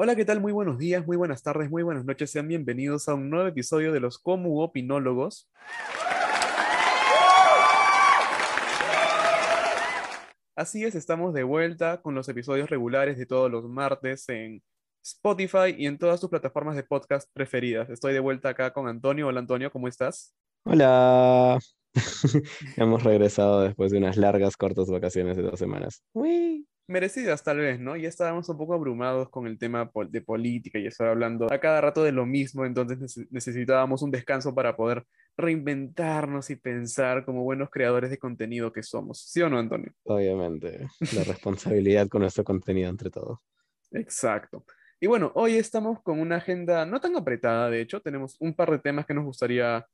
Hola, ¿qué tal? Muy buenos días, muy buenas tardes, muy buenas noches. Sean bienvenidos a un nuevo episodio de los Comu Opinólogos. Así es, estamos de vuelta con los episodios regulares de todos los martes en Spotify y en todas tus plataformas de podcast preferidas. Estoy de vuelta acá con Antonio. Hola Antonio, ¿cómo estás? Hola. Hemos regresado después de unas largas, cortas vacaciones de dos semanas. Uy. Merecidas tal vez, ¿no? Ya estábamos un poco abrumados con el tema de política y estar hablando a cada rato de lo mismo, entonces necesitábamos un descanso para poder reinventarnos y pensar como buenos creadores de contenido que somos. ¿Sí o no, Antonio? Obviamente, la responsabilidad con nuestro contenido entre todos. Exacto. Y bueno, hoy estamos con una agenda no tan apretada, de hecho, tenemos un par de temas que nos gustaría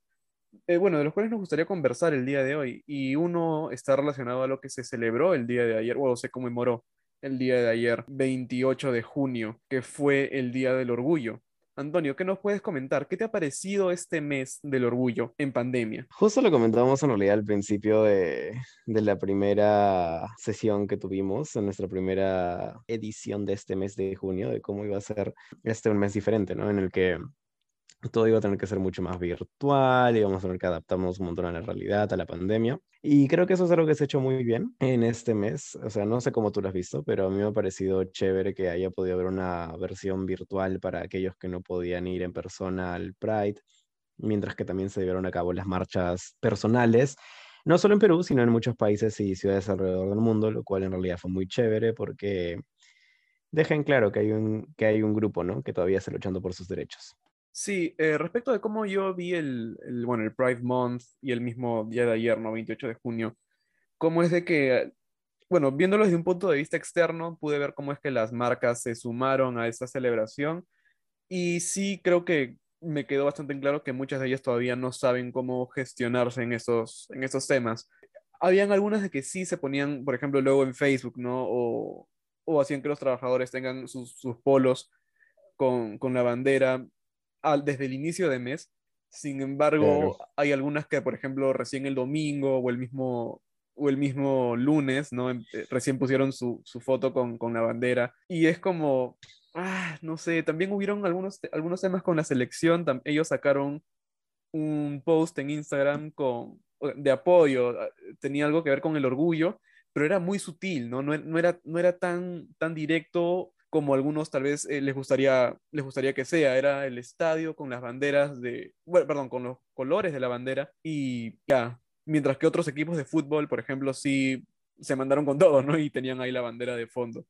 eh, bueno, de los cuales nos gustaría conversar el día de hoy. Y uno está relacionado a lo que se celebró el día de ayer, o se conmemoró el día de ayer, 28 de junio, que fue el Día del Orgullo. Antonio, ¿qué nos puedes comentar? ¿Qué te ha parecido este mes del orgullo en pandemia? Justo lo comentábamos en realidad al principio de, de, la primera sesión que tuvimos, en nuestra primera edición de este mes de junio, de cómo iba a ser este un mes diferente, ¿no? En el que todo iba a tener que ser mucho más virtual, íbamos a tener que adaptarnos un montón a la realidad, a la pandemia. Y creo que eso es algo que se ha hecho muy bien en este mes. O sea, no sé cómo tú lo has visto, pero a mí me ha parecido chévere que haya podido haber una versión virtual para aquellos que no podían ir en persona al Pride, mientras que también se llevaron a cabo las marchas personales. No solo en Perú, sino en muchos países y ciudades alrededor del mundo, lo cual en realidad fue muy chévere porque dejan claro que hay un, que hay un grupo, ¿no? Que todavía está luchando por sus derechos. Sí, eh, respecto de cómo yo vi el, bueno, el Pride Month y el mismo día de ayer, ¿no? 28 de junio, cómo es de que, bueno, viéndolo desde un punto de vista externo, pude ver cómo es que las marcas se sumaron a esta celebración y sí creo que me quedó bastante en claro que muchas de ellas todavía no saben cómo gestionarse en esos, en esos temas. Habían algunas de que sí se ponían, por ejemplo, luego en Facebook, ¿no? O, o hacían que los trabajadores tengan sus, sus polos con, con la bandera desde el inicio de mes. Sin embargo, hay algunas que, por ejemplo, recién el domingo o el mismo, o el mismo lunes, ¿no? Em, eh, recién pusieron su, su foto con, con, la bandera. Y es como, ah, no sé, también hubieron algunos, algunos temas con la selección. Ellos sacaron un post en Instagram con, de apoyo, tenía algo que ver con el orgullo, pero era muy sutil, ¿no? No, no era, no era tan, tan directo como algunos tal vez eh, les, gustaría, les gustaría que sea. Era el estadio con las banderas de, bueno, perdón, con los colores de la bandera y ya, mientras que otros equipos de fútbol, por ejemplo, sí se mandaron con todo, ¿no? Y tenían ahí la bandera de fondo.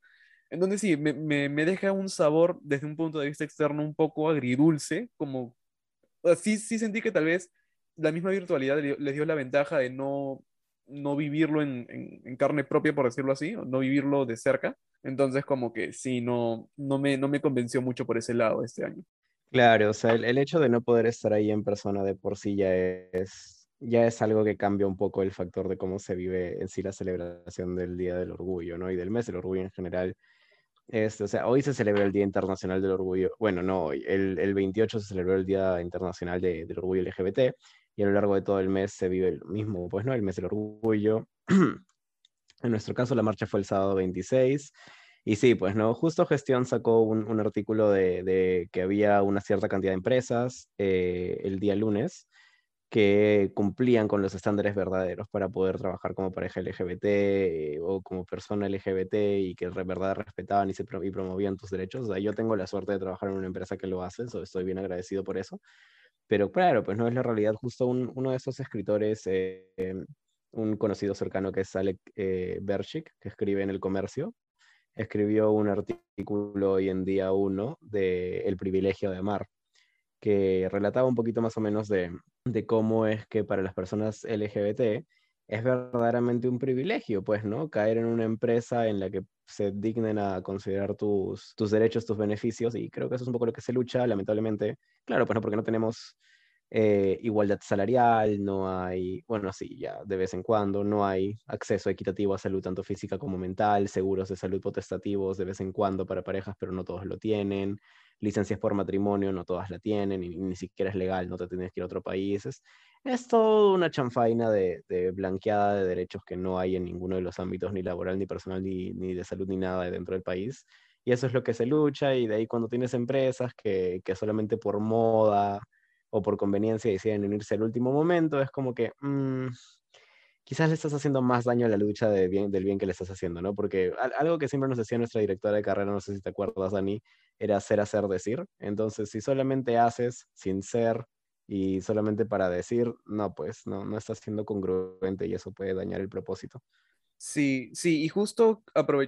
Entonces sí, me, me, me deja un sabor desde un punto de vista externo un poco agridulce, como, sí, sí sentí que tal vez la misma virtualidad les dio la ventaja de no, no vivirlo en, en, carne propia, por decirlo así, o no vivirlo de cerca. Entonces, como que sí, no, no, me, no me convenció mucho por ese lado este año. Claro, o sea, el, hecho de no poder estar ahí en persona de por sí ya es, ya es algo que cambia un poco el factor de cómo se vive en sí la celebración del Día del Orgullo, ¿no? Y del mes del orgullo en general. Este, o sea, hoy se celebra el Día Internacional del Orgullo. Bueno, no hoy. El, el 28 se celebró el Día Internacional de, del Orgullo LGBT y a lo largo de todo el mes se vive el mismo, pues, ¿no? El mes del orgullo. en nuestro caso, la marcha fue el sábado 26. Y sí, pues, ¿no? Justo Gestión sacó un, un artículo de, de, que había una cierta cantidad de empresas eh, el día lunes que cumplían con los estándares verdaderos para poder trabajar como pareja LGBT eh, o como persona LGBT y que de verdad respetaban y, se, y promovían tus derechos. O yo tengo la suerte de trabajar en una empresa que lo hace, so estoy bien agradecido por eso. Pero claro, pues no es la realidad. Justo un, uno de esos escritores, eh, un conocido cercano que es Alec eh, que escribe en El Comercio, escribió un artículo hoy en día uno de El privilegio de amar, que relataba un poquito más o menos de, de cómo es que para las personas LGBT es verdaderamente un privilegio, pues, ¿no? Caer en una empresa en la que se dignen a considerar tus, tus derechos, tus beneficios, y creo que eso es un poco lo que se lucha, lamentablemente. Claro, pues no, porque no tenemos eh, igualdad salarial, no hay, bueno, sí, ya de vez en cuando, no hay acceso equitativo a salud tanto física como mental, seguros de salud potestativos de vez en cuando para parejas, pero no todos lo tienen, licencias por matrimonio, no todas la tienen, y ni siquiera es legal, no te tienes que ir a otro país. Es, es toda una chanfaina de, de, blanqueada de derechos que no hay en ninguno de los ámbitos, ni laboral, ni personal, ni, ni de salud, ni nada dentro del país. y eso es lo que se lucha, y de ahí cuando tienes empresas que, que solamente por moda o por conveniencia deciden unirse al último momento, es como que mm, quizás le estás haciendo más daño a la lucha de bien, del bien que le estás haciendo, ¿no? Porque algo que siempre nos decía nuestra directora de carrera, no sé si te acuerdas, Dani, era hacer, hacer, decir. Entonces, si solamente haces sin ser y solamente para decir, no, pues no, no estás siendo congruente y eso puede dañar el propósito. Sí, sí, y justo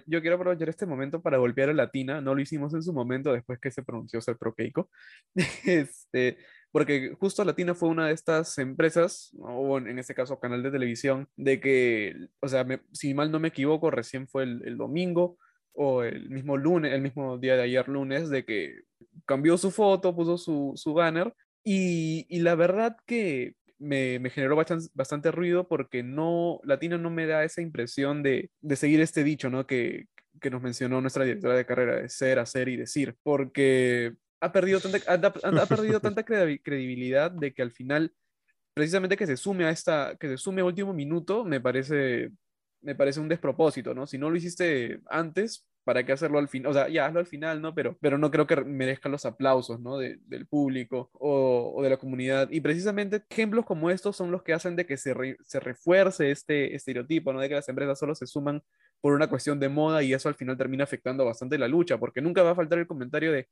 yo quiero aprovechar este momento para golpear a Latina, no lo hicimos en su momento después que se pronunció ser proteico, este, porque justo Latina fue una de estas empresas, o en este caso canal de televisión, de que, o sea, si mal no me equivoco, recién fue el, domingo o el mismo lunes, el mismo día de ayer lunes, de que cambió su foto, puso su, su banner, y, y la verdad que me, me, generó bastante, bastante, ruido porque no, Latina no me da esa impresión de, de seguir este dicho, ¿no? Que, que, nos mencionó nuestra directora de carrera, de ser, hacer y decir, porque ha perdido tanta, ha, perdido tanta credibilidad de que al final, precisamente que se sume a esta, que se sume a último minuto, me parece, me parece un despropósito, ¿no? Si no lo hiciste antes, ¿para qué hacerlo al final? O sea, ya hazlo al final, ¿no? Pero, pero no creo que merezcan los aplausos, ¿no? del público o, o, de la comunidad. Y precisamente ejemplos como estos son los que hacen de que se, se refuerce este estereotipo, ¿no? De que las empresas solo se suman por una cuestión de moda y eso al final termina afectando bastante la lucha, porque nunca va a faltar el comentario de,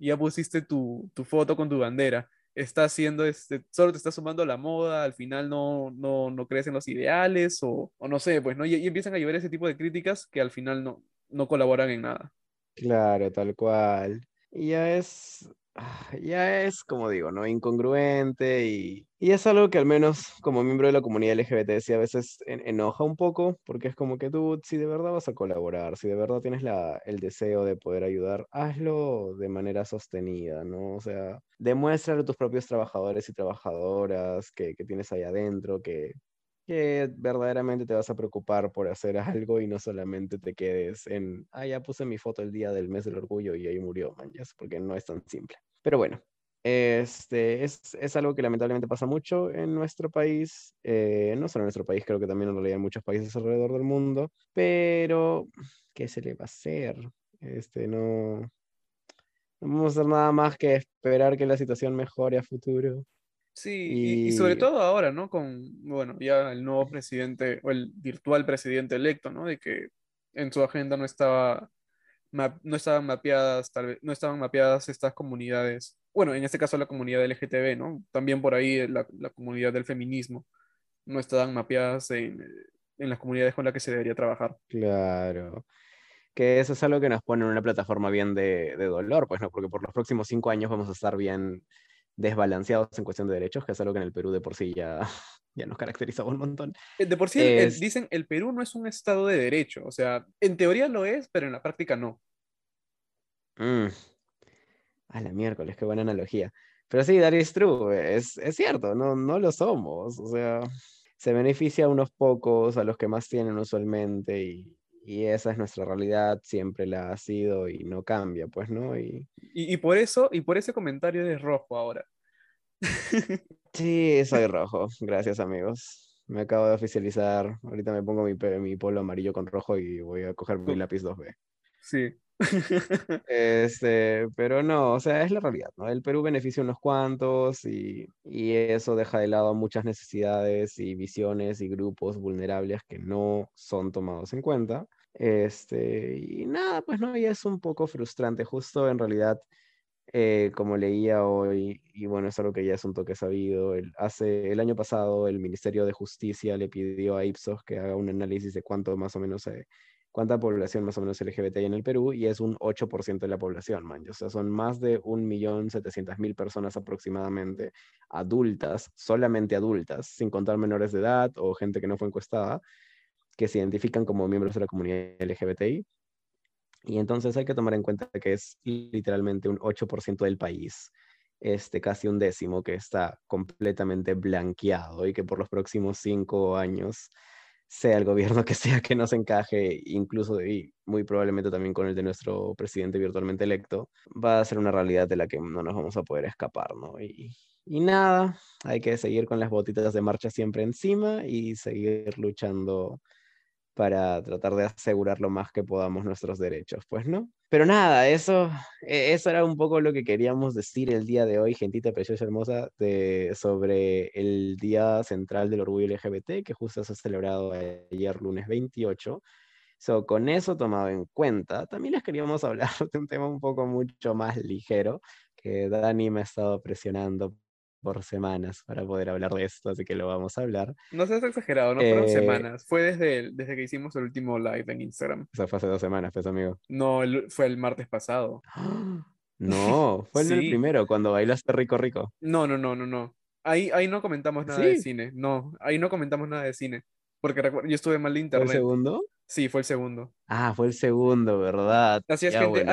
ya pusiste tu, tu foto con tu bandera está haciendo, este, solo te está sumando la moda, al final no, no, no crees en los ideales o, o no sé, pues, ¿no? Y, empiezan a llevar ese tipo de críticas que al final no, no colaboran en nada. Claro, tal cual. Y ya es, ya es, como digo, ¿no? Incongruente y, y es algo que al menos como miembro de la comunidad LGBT sí a veces enoja un poco, porque es como que tú, si de verdad vas a colaborar, si de verdad tienes la, el deseo de poder ayudar, hazlo de manera sostenida, ¿no? O sea, demuestra a tus propios trabajadores y trabajadoras que, que tienes ahí adentro, que, que verdaderamente te vas a preocupar por hacer algo y no solamente te quedes en, ah, ya puse mi foto el día del mes del orgullo y ahí murió, manjas, porque no es tan simple. Pero bueno, este, es, es algo que lamentablemente pasa mucho en nuestro país, eh, no solo en nuestro país, creo que también en realidad en muchos países alrededor del mundo, pero ¿qué se le va a hacer? Este, no, no vamos a hacer nada más que esperar que la situación mejore a futuro. Sí, y... sobre todo ahora, ¿no? Con, bueno, ya el nuevo presidente o el virtual presidente electo, ¿no? De que en su agenda no estaba no estaban mapeadas, tal vez, no estaban mapeadas estas comunidades. Bueno, en este caso la comunidad LGTB, ¿no? También por ahí la, la comunidad del feminismo no estaban mapeadas en, en las comunidades con las que se debería trabajar. Claro que eso es algo que nos pone en una plataforma bien de, de, dolor, pues no, porque por los próximos cinco años vamos a estar bien desbalanceados en cuestión de derechos, que es algo que en el Perú de por sí ya, ya nos caracteriza un montón. Eh, de por sí dicen, el Perú no es un estado de derecho, o sea, en teoría lo es, pero en la práctica no. Mm. A la miércoles, qué buena analogía. Pero sí, that is true, es, es cierto, no, no lo somos, o sea, se beneficia a unos pocos, a los que más tienen usualmente, y, y esa es nuestra realidad, siempre la ha sido y no cambia, pues, ¿no? Y, y, por eso, y por ese comentario de rojo ahora. sí, soy rojo, gracias amigos. Me acabo de oficializar, ahorita me pongo mi, mi polo amarillo con rojo y voy a coger mi lápiz 2B. Sí. este, pero no, o sea, es la realidad, ¿no? El Perú beneficia unos cuantos y, y, eso deja de lado muchas necesidades y visiones y grupos vulnerables que no son tomados en cuenta. Este, y nada, pues no, ya es un poco frustrante. Justo en realidad, eh, como leía hoy, y bueno, es algo que ya es un toque sabido, el, hace, el año pasado el Ministerio de Justicia le pidió a Ipsos que haga un análisis de cuánto más o menos, eh, cuánta población más o menos LGBT hay en el Perú, y es un 8% de la población, man. O sea, son más de 1.700.000 personas aproximadamente adultas, solamente adultas, sin contar menores de edad o gente que no fue encuestada que se identifican como miembros de la comunidad LGBTI. Y entonces hay que tomar en cuenta que es literalmente un 8% del país, este, casi un décimo, que está completamente blanqueado y que por los próximos cinco años, sea el gobierno que sea que nos encaje, incluso y muy probablemente también con el de nuestro presidente virtualmente electo, va a ser una realidad de la que no nos vamos a poder escapar, ¿no? Y, y nada, hay que seguir con las botitas de marcha siempre encima y seguir luchando para tratar de asegurar lo más que podamos nuestros derechos, pues, ¿no? Pero nada, eso, e, eso era un poco lo que queríamos decir el día de hoy, gentita preciosa hermosa, sobre el Día Central del Orgullo LGBT, que justo se ha celebrado ayer, lunes 28. So, con eso tomado en cuenta, también les queríamos hablar de un tema un poco mucho más ligero, que Dani me ha estado presionando por semanas para poder hablar de esto, así que lo vamos a hablar. No seas exagerado, no fueron eh, semanas. Fue desde, desde que hicimos el último live en Instagram. O sea, fue hace dos semanas, pues, amigo. No, fue el martes pasado. No, fue el primero, cuando bailaste rico rico. No, no, no, no, no. Ahí, ahí no comentamos nada de cine. No, ahí no comentamos nada de cine. Porque yo estuve mal de internet. ¿El segundo? Sí, fue el segundo. Ah, fue el segundo, ¿verdad? Así es, gente.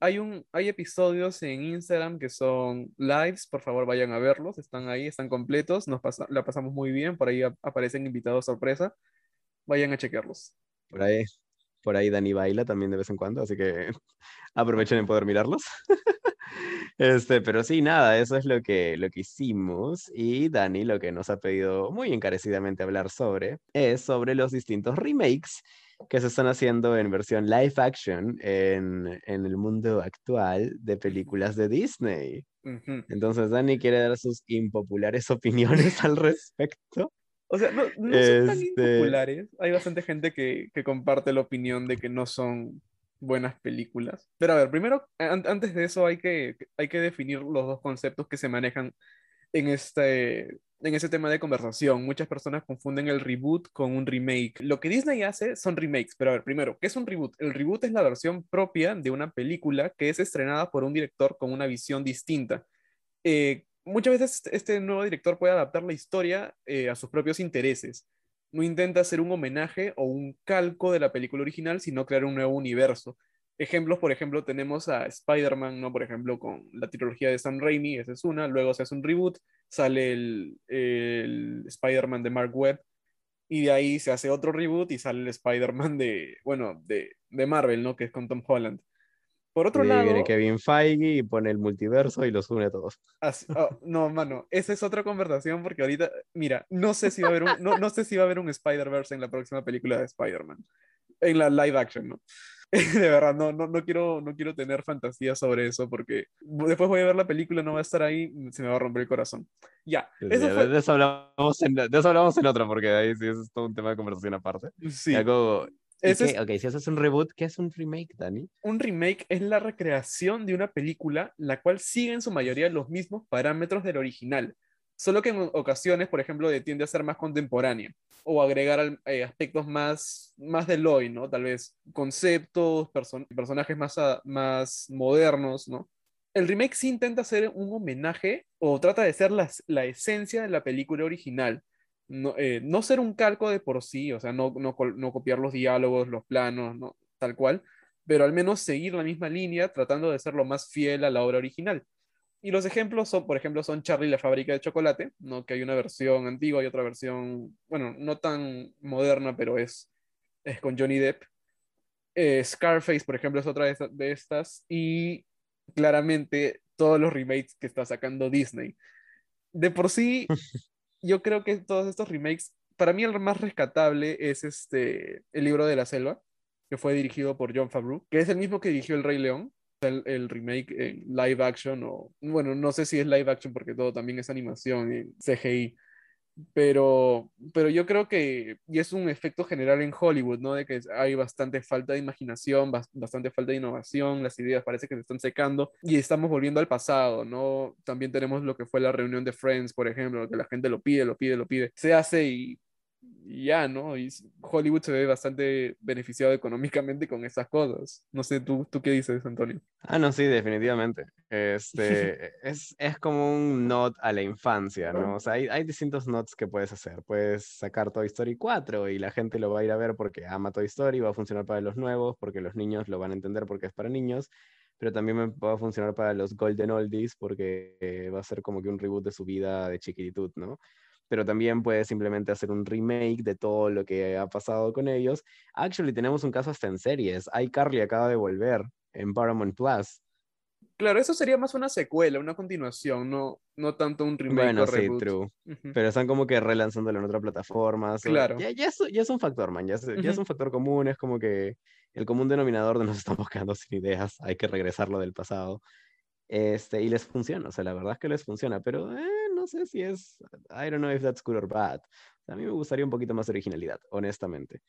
hay, un, hay episodios en Instagram que son lives, por favor vayan a verlos, están ahí, están completos, nos la pasamos muy bien, por ahí aparecen invitados sorpresa, vayan a chequearlos. Por ahí, por ahí Dani baila también de vez en cuando, así que aprovechen en poder mirarlos. Este, pero sí, nada, eso es lo que, lo que hicimos. Y Dani lo que nos ha pedido muy encarecidamente hablar sobre es sobre los distintos remakes que se están haciendo en versión live action en, en el mundo actual de películas de Disney. Entonces Dani quiere dar sus impopulares opiniones al respecto. O sea, no, no son tan este impopulares. Hay bastante gente que, que comparte la opinión de que no son buenas películas. Pero a ver, primero, antes de eso hay que, hay que definir los dos conceptos que se manejan en este, en ese tema de conversación. Muchas personas confunden el reboot con un remake. Lo que Disney hace son remakes, pero a ver, primero, ¿qué es un reboot? El reboot es la versión propia de una película que es estrenada por un director con una visión distinta. Eh, muchas veces este nuevo director puede adaptar la historia eh, a sus propios intereses no intenta hacer un homenaje o un calco de la película original, sino crear un nuevo universo. Ejemplos, por ejemplo, tenemos a Spider-Man, ¿no? Por ejemplo, con la trilogía de Sam Raimi, esa es una, luego se hace un reboot, sale el, el Spider-Man de Mark Webb, y de ahí se hace otro reboot y sale el Spider-Man de, bueno, de, de Marvel, ¿no? Que es con Tom Holland. Por otro lado. Viene Kevin Feige y pone el multiverso y los une a todos. Oh, no, mano, esa es otra conversación porque ahorita, mira, no sé si va a haber un, no, no sé si va a haber un Spider-Verse en la próxima película de Spider-Man. En la live action, ¿no? De verdad, no, no, no, quiero, no quiero tener fantasías sobre eso porque después voy a ver la película, no va a estar ahí, se me va a romper el corazón. Ya. Eso de, eso hablamos en, de eso hablamos en otro porque ahí sí es todo un tema de conversación aparte. Sí. Algo, es... Ok, si haces un reboot, ¿qué es un remake, Dani? Un remake es la recreación de una película la cual sigue en su mayoría los mismos parámetros del original, solo que en ocasiones, por ejemplo, tiende a ser más contemporánea o agregar eh, aspectos más, más del hoy, ¿no? Tal vez conceptos, personajes más, más modernos, ¿no? El remake sí intenta hacer un homenaje o trata de ser la, la esencia de la película original, eh, no, ser un calco de por sí, o sea, no, no, copiar los diálogos, los planos, no, tal cual, pero al menos seguir la misma línea tratando de ser lo más fiel a la obra original. Y los ejemplos son, por ejemplo, son Charlie la fábrica de chocolate, ¿no? que hay una versión antigua y otra versión, bueno, no tan moderna, pero es, es con Johnny Depp. Eh, Scarface, por ejemplo, es otra de, de estas. Y claramente todos los remakes que está sacando Disney. De por sí, yo creo que todos estos remakes, para mí el más rescatable es este, el libro de la selva, que fue dirigido por John Favreau, que es el mismo que dirigió El Rey León, el, el, remake en live action, o bueno, no sé si es live action porque todo también es animación en CGI, pero, pero yo creo que, y es un efecto general en Hollywood, ¿no? De que hay bastante falta de imaginación, bastante falta de innovación, las ideas parece que se están secando y estamos volviendo al pasado, ¿no? También tenemos lo que fue la reunión de Friends, por ejemplo, que la gente lo pide, lo pide, lo pide, se hace y ya, ¿no? Y Hollywood se ve bastante beneficiado económicamente con esas cosas. No sé, ¿tú, tú qué dices, Antonio? Ah, no, sí, definitivamente. Este, es, es como un nod a la infancia, ¿no? O sea, hay, hay distintos nods que puedes hacer. Puedes sacar Toy Story 4 y la gente lo va a ir a ver porque ama Toy Story, va a funcionar para los nuevos, porque los niños lo van a entender porque es para niños pero también va a funcionar para los Golden Oldies porque va a ser como que un reboot de su vida de chiquititud, ¿no? Pero también puedes simplemente hacer un remake de todo lo que ha pasado con ellos. Actually, tenemos un caso hasta en series. iCarly acaba de volver en Paramount Plus. Claro, eso sería más una secuela, una continuación, no, no tanto un remake Bueno, o sí, reboot. true. Ujú. Pero están como que relanzándolo en otra plataforma. so- Claro. Ya, ya, es, ya es un factor, man. Ya es, ya es un factor común. Es como que el común denominador de nos estamos quedando sin ideas. Hay que regresarlo del pasado. Este, y les funciona. O sea, la verdad es que les funciona. Pero eh, no sé si es. I don't know if that's good or bad. A mí me gustaría un poquito más de originalidad, honestamente.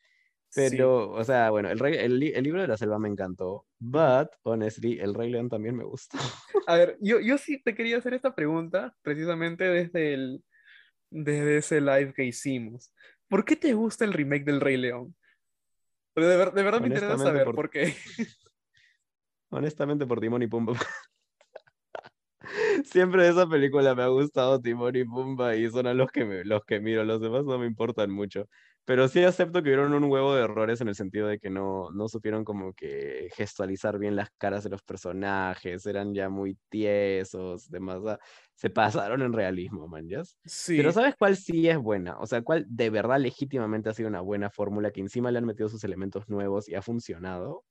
Sí. Pero, o sea, bueno, el, rey- el, el libro de la selva me encantó. But, honestly, el Rey León también me gustó. A ver, yo, yo sí te quería hacer esta pregunta precisamente desde el, desde ese live que hicimos. ¿Por qué te gusta el remake del Rey León? De, ver- de verdad me interesa saber por- por qué. Honestamente, por Timón y Pumba. Siempre de esa película me ha gustado Timón y Pumba y son a los que, me- los que miro. Los demás no me importan mucho. Pero sí acepto que hubieron un huevo de errores en el sentido de que no, no supieron como que gestualizar bien las caras de los personajes. Eran ya muy tiesos, demás. ah, Se pasaron en realismo, man, ¿ya? Sí, Pero ¿sabes cuál sí es buena? O sea, cuál de verdad legítimamente ha sido una buena fórmula que encima le han metido sus elementos nuevos y ha funcionado.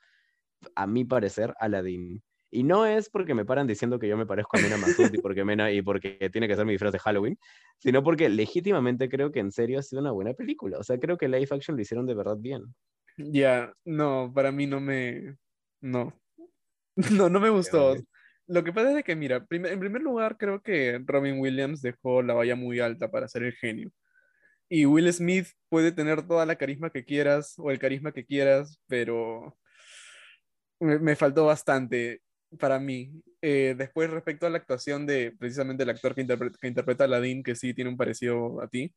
A mi parecer, Aladdin. Y no es porque me paran diciendo que yo me parezco a Mena Masud y porque, Mena, y porque tiene que ser mi disfraz de Halloween, sino porque legítimamente creo que en serio ha sido una buena película. O sea, creo que live action lo hicieron de verdad bien. ya, no, para mí no me, no, no, no me gustó. Lo que pasa es que, mira, prim- en primer lugar, creo que Robin Williams dejó la valla muy alta para ser el genio. Y Will Smith puede tener toda la carisma que quieras o el carisma que quieras, pero me, me faltó bastante para mí. Eh, después, respecto a la actuación de precisamente el actor que, interpre- que interpreta a Aladdin, que sí tiene un parecido a ti,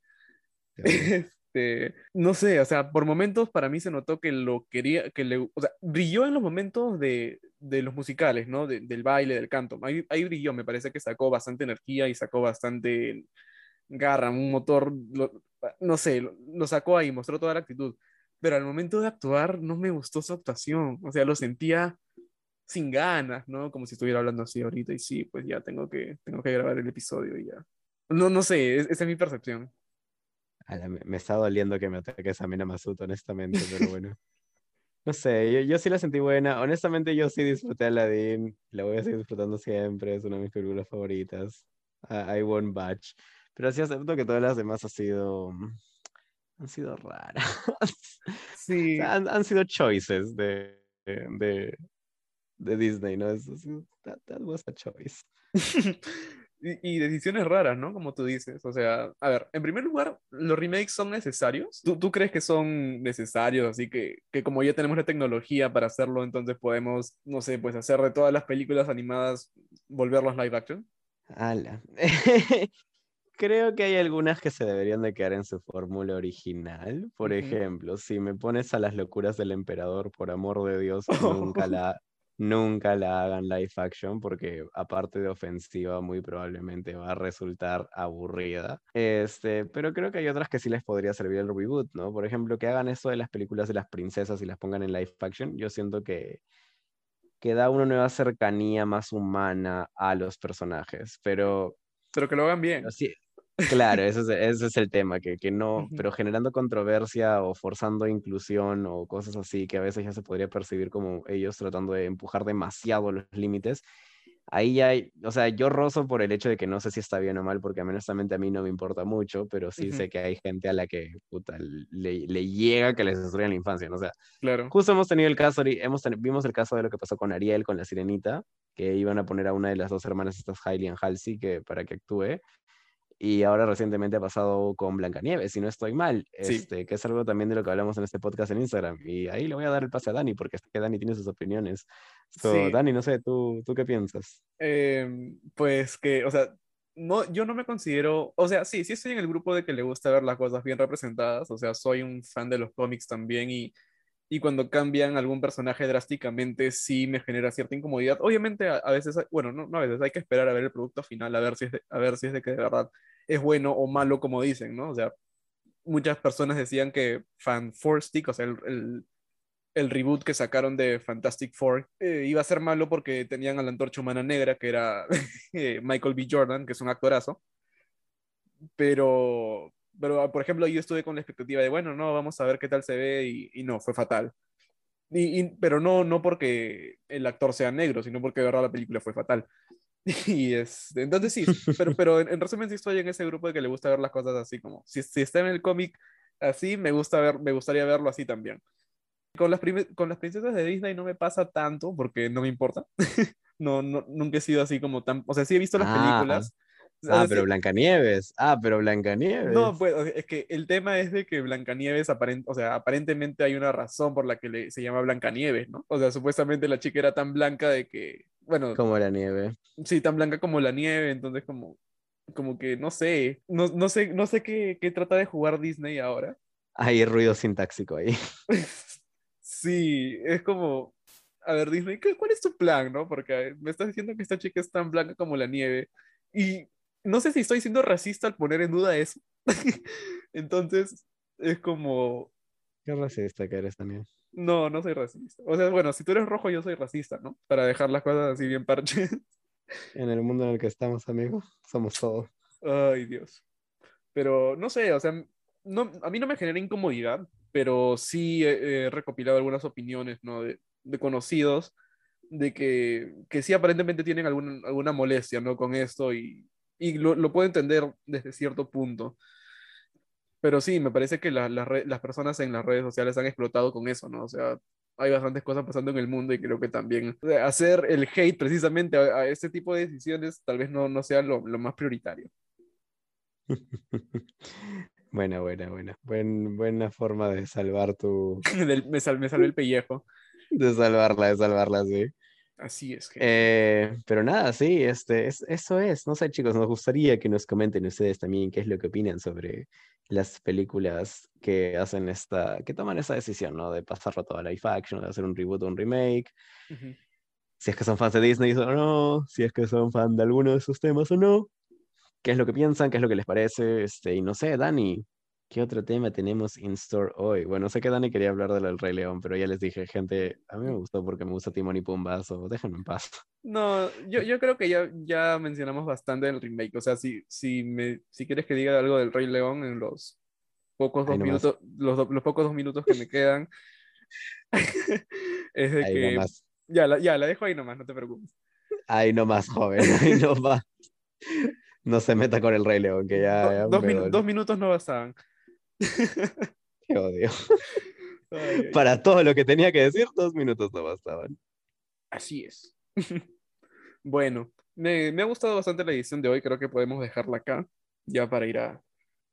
este, no sé, o sea, por momentos para mí se notó que lo quería, que le, o sea, brilló en los momentos de, de los musicales, ¿no? De- del baile, del canto. Ahí, ahí brilló, me parece que sacó bastante energía y sacó bastante garra, un motor, lo- no sé, lo, lo sacó ahí, mostró toda la actitud. Pero al momento de actuar no me gustó su actuación, o sea, lo sentía sin ganas, ¿no? Como si estuviera hablando así ahorita y sí, pues ya tengo que, tengo que grabar el episodio y ya. No, no sé, es- esa es mi percepción. Me, me está doliendo que me ataques a Mena Masud, honestamente, pero bueno. No sé, yo, yo sí la sentí buena. Honestamente, yo sí disfruté Aladdin. La voy a seguir disfrutando siempre. Es una de mis películas favoritas. I, I won't batch. Pero sí acepto que todas las demás han sido. Han sido raras. O Sí, sea, han, han sido choices de, de, de Disney, ¿no? Es, es- that, that was a choice. Y, y decisiones raras, ¿no? Como tú dices. O sea, a ver, en primer lugar, ¿los remakes son necesarios? ¿Tú, tú crees que son necesarios? Así que, que como ya tenemos la tecnología para hacerlo, entonces podemos, no sé, pues hacer de todas las películas animadas, volverlos live action. Ala. Creo que hay algunas que se deberían de quedar en su fórmula original. Por ejemplo, si me pones a las locuras del emperador, por amor de Dios, nunca la, nunca la hagan live action, porque aparte de ofensiva, muy probablemente va a resultar aburrida. Este, pero creo que hay otras que sí les podría servir el reboot, ¿no? Por ejemplo, que hagan esto de las películas de las princesas y las pongan en live action. Yo siento que que da una nueva cercanía más humana a los personajes, pero Pero que lo hagan bien. sí, claro, ese es, ese es el tema, que, que no, pero generando controversia o forzando inclusión o cosas así, que a veces ya se podría percibir como ellos tratando de empujar demasiado los límites. Ahí ya hay, o sea, yo rozo por el hecho de que no sé si está bien o mal, porque honestamente a mí no me importa mucho, pero sí sé que hay gente a la que puta, le, le llega que les destruyan la infancia, ¿no? O sea, Claro. Justo hemos tenido el caso, hemos ten- vimos el caso de lo que pasó con Ariel, con la sirenita, que iban a poner a una de las dos hermanas, estas Hailey y Halsey, que, para que actúe. Y ahora recientemente ha pasado con Blancanieves, si no estoy mal, Sí. este, que es algo también de lo que hablamos en este podcast en Instagram. Y ahí le voy a dar el pase a Dani, porque que Dani tiene sus opiniones. So, Sí. Dani, no sé, ¿tú, ¿tú qué piensas? Em, pues que, o sea, no, yo no me considero, o sea, sí, sí estoy en el grupo de que le gusta ver las cosas bien representadas, o sea, soy un fan de los cómics también y, y cuando cambian algún personaje drásticamente sí me genera cierta incomodidad. Obviamente a, veces, bueno, no, no a veces, hay que esperar a ver el producto final, a ver si es de, a ver si es de que de verdad es bueno o malo como dicen, ¿no? O sea, muchas personas decían que Fan Four Stick, o sea, el, el, el reboot que sacaron de Fantastic Four eh, iba a ser malo porque tenían a la antorcha humana negra, que era eh, Michael B. Jordan, que es un actorazo. Pero, pero, por ejemplo, yo estuve con la expectativa de, bueno, no, vamos a ver qué tal se ve y, y no, fue fatal. Y, y- pero no, no porque el actor sea negro, sino porque de verdad la película fue fatal. Y es, entonces sí, pero, pero en, en resumen sí estoy en ese grupo de que le gusta ver las cosas así como, si, si está en el cómic así, me gusta ver, me gustaría verlo así también. Con las, con las princesas de Disney no me pasa tanto porque no me importa. No, no, nunca he sido así como tan, o sea, sí he visto las Ah, películas. Ah, pero Blancanieves. Ah, pero Blancanieves. no, pues es que el tema es de que Blancanieves, aparent, o sea, aparentemente hay una razón por la que le, se llama Blancanieves, ¿no? O sea, supuestamente la chica era tan blanca de que, bueno, Como la nieve. sí, tan blanca como la nieve, entonces como, como que no sé, no, no sé, no sé qué, qué trata de jugar Disney ahora. Hay ruido sintáxico ahí. Sí, es como, a ver, Disney, ¿qué- ¿cuál es tu plan, no? Porque me estás diciendo que esta chica es tan blanca como la nieve y no sé si estoy siendo racista al poner en duda eso. Entonces, es como, Qué racista que eres también. no, no soy racista. O sea, bueno, si tú eres rojo, yo soy racista, ¿no? Para dejar las cosas así bien parches. En el mundo en el que estamos, amigos, somos todos. Ay, Dios. Pero no sé, o sea, no, a mí no me genera incomodidad, pero sí he, he recopilado algunas opiniones, ¿no? De, de conocidos, de que, que sí aparentemente tienen alguna, alguna molestia, ¿no? Con esto y, y lo, lo puedo entender desde cierto punto. Pero sí, me parece que la- las re- las personas en las redes sociales han explotado con eso, ¿no? O sea, hay bastantes cosas pasando en el mundo y creo que también o sea, hacer el hate precisamente a, a este tipo de decisiones tal vez no, no sea lo, lo más prioritario. Buena, buena, buena. Buen, buena forma de salvar tu. Del- me, sal- me salvé el pellejo. De salvarla, de salvarla, sí. Así es. gente. Eh, pero nada, sí, este, es, eso es. No sé, chicos, nos gustaría que nos comenten ustedes también qué es lo que opinan sobre las películas que hacen esta, que toman esa decisión, ¿no? De pasarlo todo a live action, de hacer un reboot o un remake. Si es que son fans de Disney o no, si es que son fan de alguno de sus temas o no. ¿Qué es lo que piensan? ¿Qué es lo que les parece? Este, y no sé, Dani, ¿qué otro tema tenemos in store hoy? Bueno, sé que Dani quería hablar del Rey León, pero ya les dije, gente, a mí me gustó porque me gusta Timón y Pumba, so déjenme en paz. No, yo, yo creo que ya, ya mencionamos bastante el remake. O sea, si, si, me, si quieres que diga algo del Rey León en los pocos dos minutos, los, do- los pocos dos minutos que me quedan, es de Ahí que. nomás, Ya la, ya, la dejo ahí nomás, no te preocupes. ahí nomás, joven, ahí nomás. No se meta con el Rey León, que ya, Do- ya dos, dos minutos no bastaban. Qué odio. Ay, Para todo lo que tenía que decir, dos minutos no bastaban. Así es. Bueno, me, me ha gustado bastante la edición de hoy. Creo que podemos dejarla acá, ya para ir a,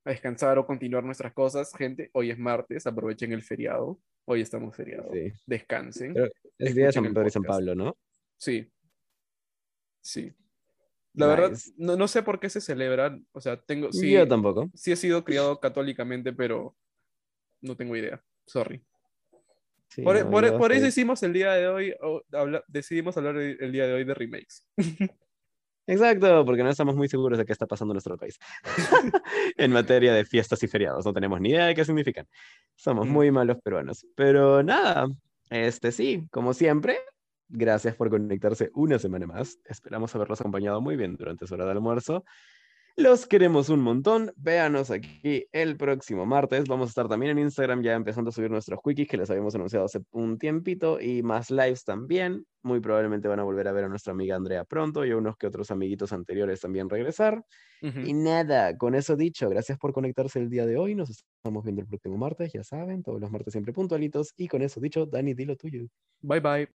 a descansar o continuar nuestras cosas. Gente, hoy es martes, aprovechen el feriado. Hoy estamos feriado. Sí. Descansen. Pero Es día de San el Pedro y San podcast. Pablo, ¿no? Sí. Sí. La verdad, no, no sé por qué se celebran. O sea, tengo. Sí, Yo tampoco. sí he sido criado católicamente, pero no tengo idea. Sorry. Sí, Por, no, por- eso hicimos el día de hoy, o habla- decidimos hablar el, el día de hoy de remakes. Exacto, porque no estamos muy seguros de qué está pasando en nuestro país. en materia de fiestas y feriados, no tenemos ni idea de qué significan. Somos Mm. muy malos peruanos. Pero nada, este sí, como siempre, gracias por conectarse una semana más. Esperamos haberlos acompañado muy bien durante su hora de almuerzo. Los queremos un montón. Véanos aquí el próximo martes. Vamos a estar también en Instagram ya empezando a subir nuestros quickies que les habíamos anunciado hace un tiempito y más lives también. Muy probablemente van a volver a ver a nuestra amiga Andrea pronto y a unos que otros amiguitos anteriores también regresar. Ujú. Y nada, con eso dicho, gracias por conectarse el día de hoy. Nos estamos viendo el próximo martes, ya saben, todos los martes siempre puntualitos. Y con eso dicho, Dani, dilo tuyo. Bye bye.